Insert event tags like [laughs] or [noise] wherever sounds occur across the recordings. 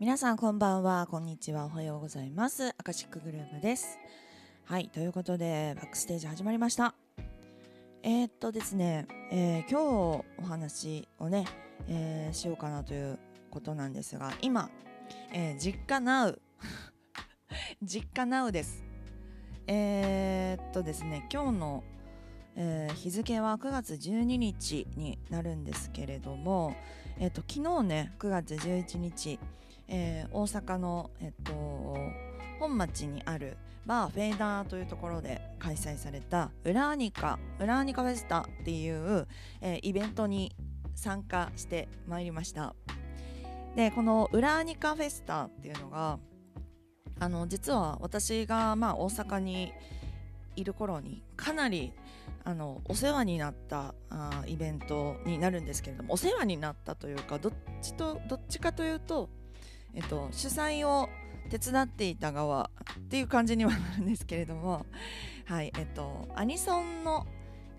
皆さんこんばんは。こんにちは。おはようございます。アカシックグループです。はいということでバックステージ始まりました。えー、っとですね、えー、今日お話をね、えー、しようかなということなんですが今、え実家ナウ。[laughs] 実家ナウです。えっとですね今日のえー、日付は9月12日になるんですけれども、えーと、昨日ね9月11日、えー、大阪の、えーと、本町にあるバーフェイダーというところで開催されたウラーニカウラーニカフェスタっていう、えー、イベントに参加してまいりました。でこのウラーニカフェスタっていうのがあの実は私が、まあ、大阪にいる頃にかなりあのお世話になったあイベントになるんですけれどもお世話になったというかどっちとどっちかというと、えっと、主催を手伝っていた側っていう感じにはなるんですけれども [laughs] はいえっとアニソンの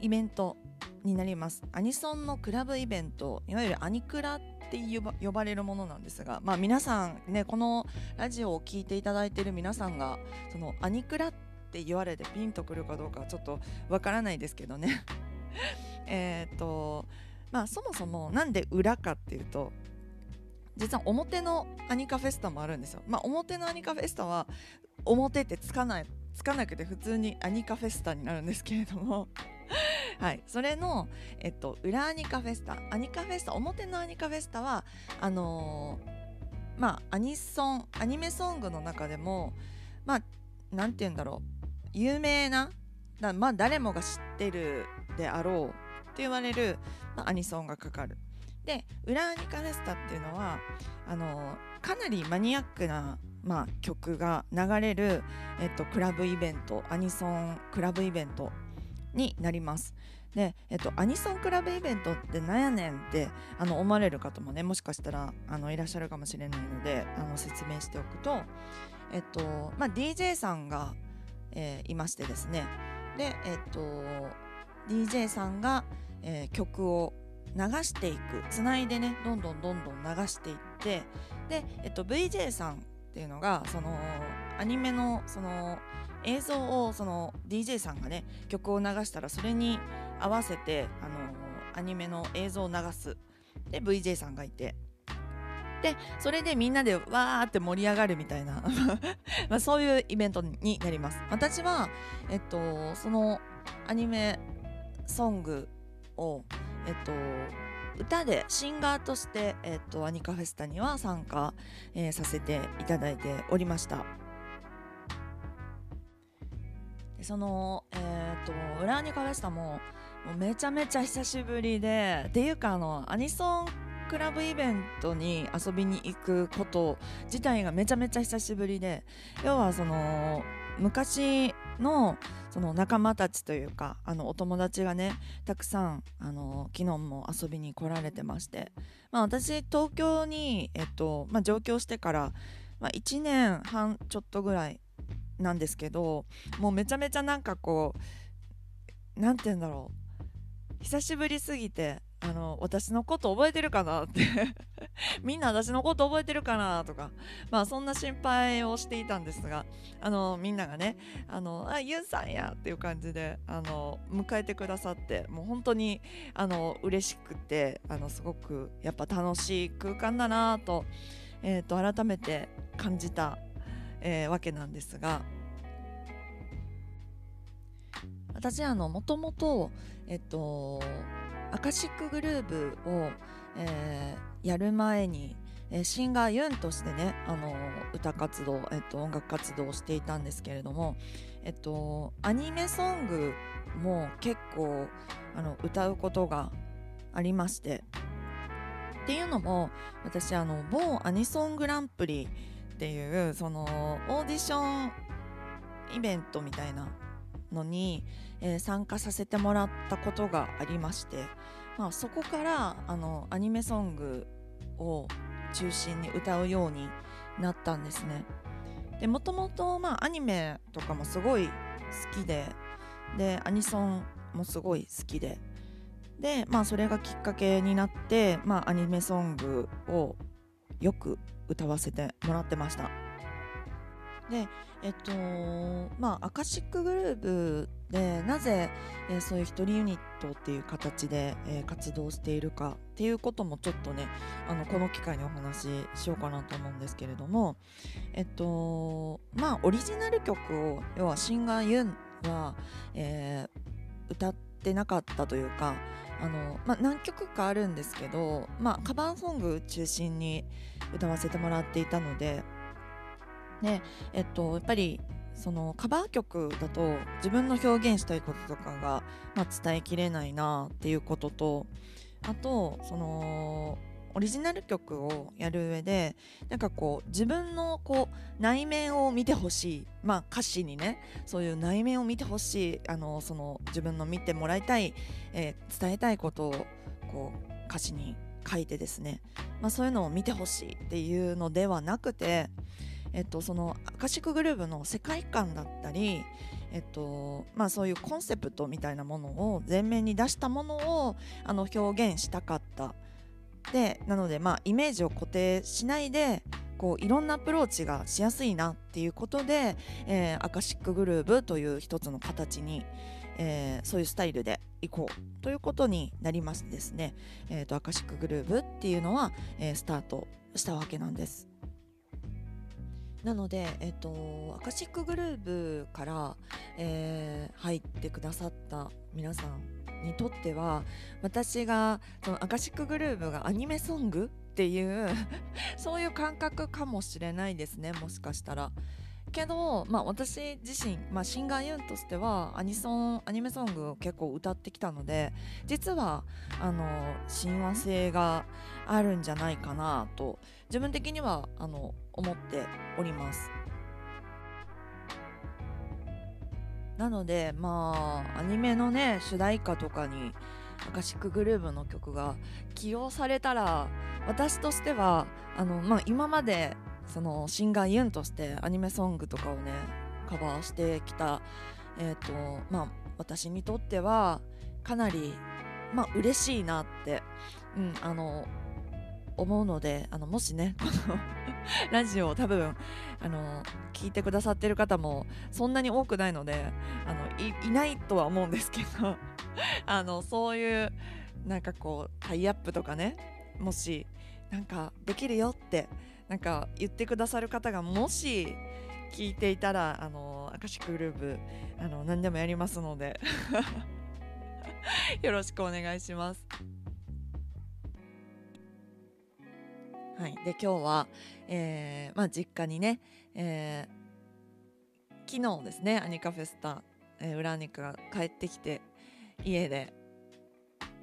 イベントになります。アニソンのクラブイベントいわゆるアニクラって呼ばれるものなんですが、まあ、皆さんねこのラジオを聴いていただいている皆さんがそのアニクラって言われてピンとくるかどうかちょっとわからないですけどね。[laughs] えっとまあそもそもなんで裏かっていうと実は表のアニカフェスタもあるんですよ。まあ表のアニカフェスタは表ってつかないつかなくて普通にアニカフェスタになるんですけれども [laughs] はい、それの、えっと、裏アニカフェスタアニカフェスタ表のアニカフェスタはあのー、まあアニソンアニメソングの中でもまあなんて言うんだろう有名なだまあ誰もが知ってるであろうって言われる、まあ、アニソンがかかる。で「ウラーニカフェスタ」っていうのはあのかなりマニアックな、まあ、曲が流れる、えっと、クラブイベントアニソンクラブイベントになります。で、えっと、アニソンクラブイベントって何やねんってあの思われる方もねもしかしたらあのいらっしゃるかもしれないのであの説明しておくと、えっとまあ、DJ さんがえー、いましてですねで、えっと DJ さんが、えー、曲を流していく。つないでねどんどんどんどん流していって。で、えっと、VJ さんっていうのがそのアニメのその映像をその DJ さんがね曲を流したらそれに合わせてあのアニメの映像を流す。で VJ さんがいて。でそれでみんなでわーって盛り上がるみたいな。[laughs] まあそういうイベントになります。私はえっとそのアニメソングをえっと歌でシンガーとして、えっと、アニカフェスタには参加、えー、させていただいておりました。でそのえー、っと裏アニカフェスタももうめちゃめちゃ久しぶりでっていうかあのアニソンクラブイベントに遊びに行くこと自体がめちゃめちゃ久しぶりで要はその昔のその仲間たちというかあのお友達がねたくさんあの昨日も遊びに来られてまして、まあ、私東京に、えっとまあ、上京してから、まあ、1年半ちょっとぐらいなんですけどもうめちゃめちゃなんかこう何て言うんだろう。久しぶりすぎてあの私のこと覚えてるかなって。[laughs] みんな私のこと覚えてるかなとか。まあそんな心配をしていたんですがあのみんながねあのあユンさんやっていう感じであの迎えてくださってもう本当にあの嬉しくてあのすごくやっぱ楽しい空間だなと,、えーと、改めて感じた、えー、わけなんですが。私あのもともとえっとアカシックグルーブを、えー、やる前に、えー、シンガーユンとしてねあの歌活動、えっと、音楽活動をしていたんですけれども、えっと、アニメソングも結構あの歌うことがありましてっていうのも私あの某アニソングランプリっていうそのオーディションイベントみたいなのに、えー、参加させてもらったことがありまして、まあ、そこからあのアニメソングを中心に歌うようになったんですね。でもともと、アニメとかもすごい好きででアニソンもすごい好きでで、まあ、それがきっかけになって、まあ、アニメソングをよく歌わせてもらってましたでえっとまあアカシックグループでなぜ、えー、そういう一人ユニットっていう形で、えー、活動しているかっていうこともちょっとねあのこの機会にお話ししようかなと思うんですけれどもえっとまあオリジナル曲を要はシンガーユンは、えー、歌ってなかったというかあの、まあ、何曲かあるんですけど、まあ、カバーソング中心に歌わせてもらっていたので、ねえっと、やっぱりそのカバー曲だと自分の表現したいこととかが、まあ、伝えきれないなっていうこととあとそのオリジナル曲をやる上でなんかこう自分のこう内面を見てほしい。まあ歌詞にねそういう内面を見てほしい。あのその自分の見てもらいたい、えー、伝えたいことをこう歌詞に書いてですね、まあ、そういうのを見てほしいっていうのではなくて、えっと、そのアカシックグルーヴの世界観だったりえっとまあ、そういうコンセプトみたいなものを前面に出したものをあの表現したかったでなのでまあイメージを固定しないでこういろんなアプローチがしやすいなっていうことで、えー、アカシックグルーブという一つの形に、えー、そういうスタイルでいこうということになりましてですね、えーと、アカシックグルーブっていうのは、えー、スタートしたわけなんです。なので、えっ、と、アカシックグルーブから、えー、入ってくださった皆さんにとっては私がそのアカシックグルーヴがアニメソングっていう [laughs] そういう感覚かもしれないですねもしかしたら。けど、まあ、私自身、まあ、シンガーユンとしてはアニソンアニメソングを結構歌ってきたので実はあの親和性があるんじゃないかなと自分的にはあの思っております。なのでまあアニメのね主題歌とかにアカシックグルーヴの曲が起用されたら私としてはあの、まあ、今までそのシンガーユンとしてアニメソングとかをねカバーしてきた、えーとまあ、私にとってはかなり、まあ嬉しいなって、うん、あの思うのであのもしね [laughs] このラジオを多分あの聞いてくださってる方もそんなに多くないのであのいないとは思うんですけど [laughs] あのそういうなんかこうタイアップとかねもしなんかできるよってなんか言ってくださる方がもし聞いていたらあのアカシックグループあの何でもやりますので [laughs] よろしくお願いします。はい、で今日は、えーまあ、実家にね、えー、昨日ですねアニカフェスタ、えー、裏アニカが帰ってきて家で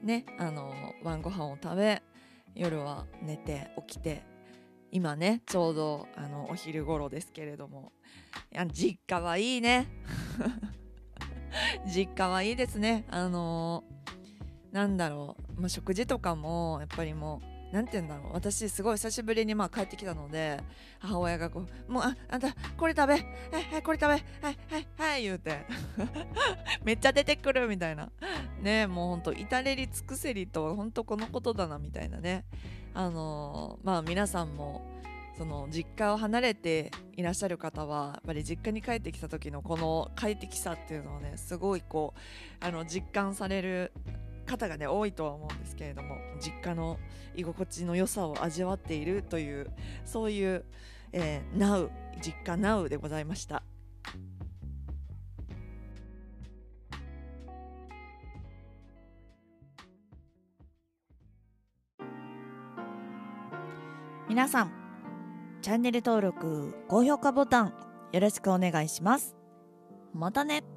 ねあの晩ご飯を食べ夜は寝て起きて今ねちょうどあのお昼頃ですけれどもいや実家はいいね。[laughs] 実家はいいですね。あのー、なんだろう、まあ、食事とかもやっぱりもう何て言うんだろう。私すごい久しぶりにまあ帰ってきたので母親がこう「もうああんたこれ食べ。はいはいこれ食べ。はいはいはい」言うて。[laughs] めっちゃ出てくるみたいな。ねもうほんと至れり尽くせりとはほんとこのことだなみたいなね。あのー、まあ皆さんもその実家を離れていらっしゃる方はやっぱり実家に帰ってきた時のこの快適さっていうのをねすごいこうあの実感される方がね多いとは思うんですけれども実家の居心地の良さを味わっているというそういう、えー、Now 実家 Now でございました。皆さんチャンネル登録高評価ボタンよろしくお願いします。またね。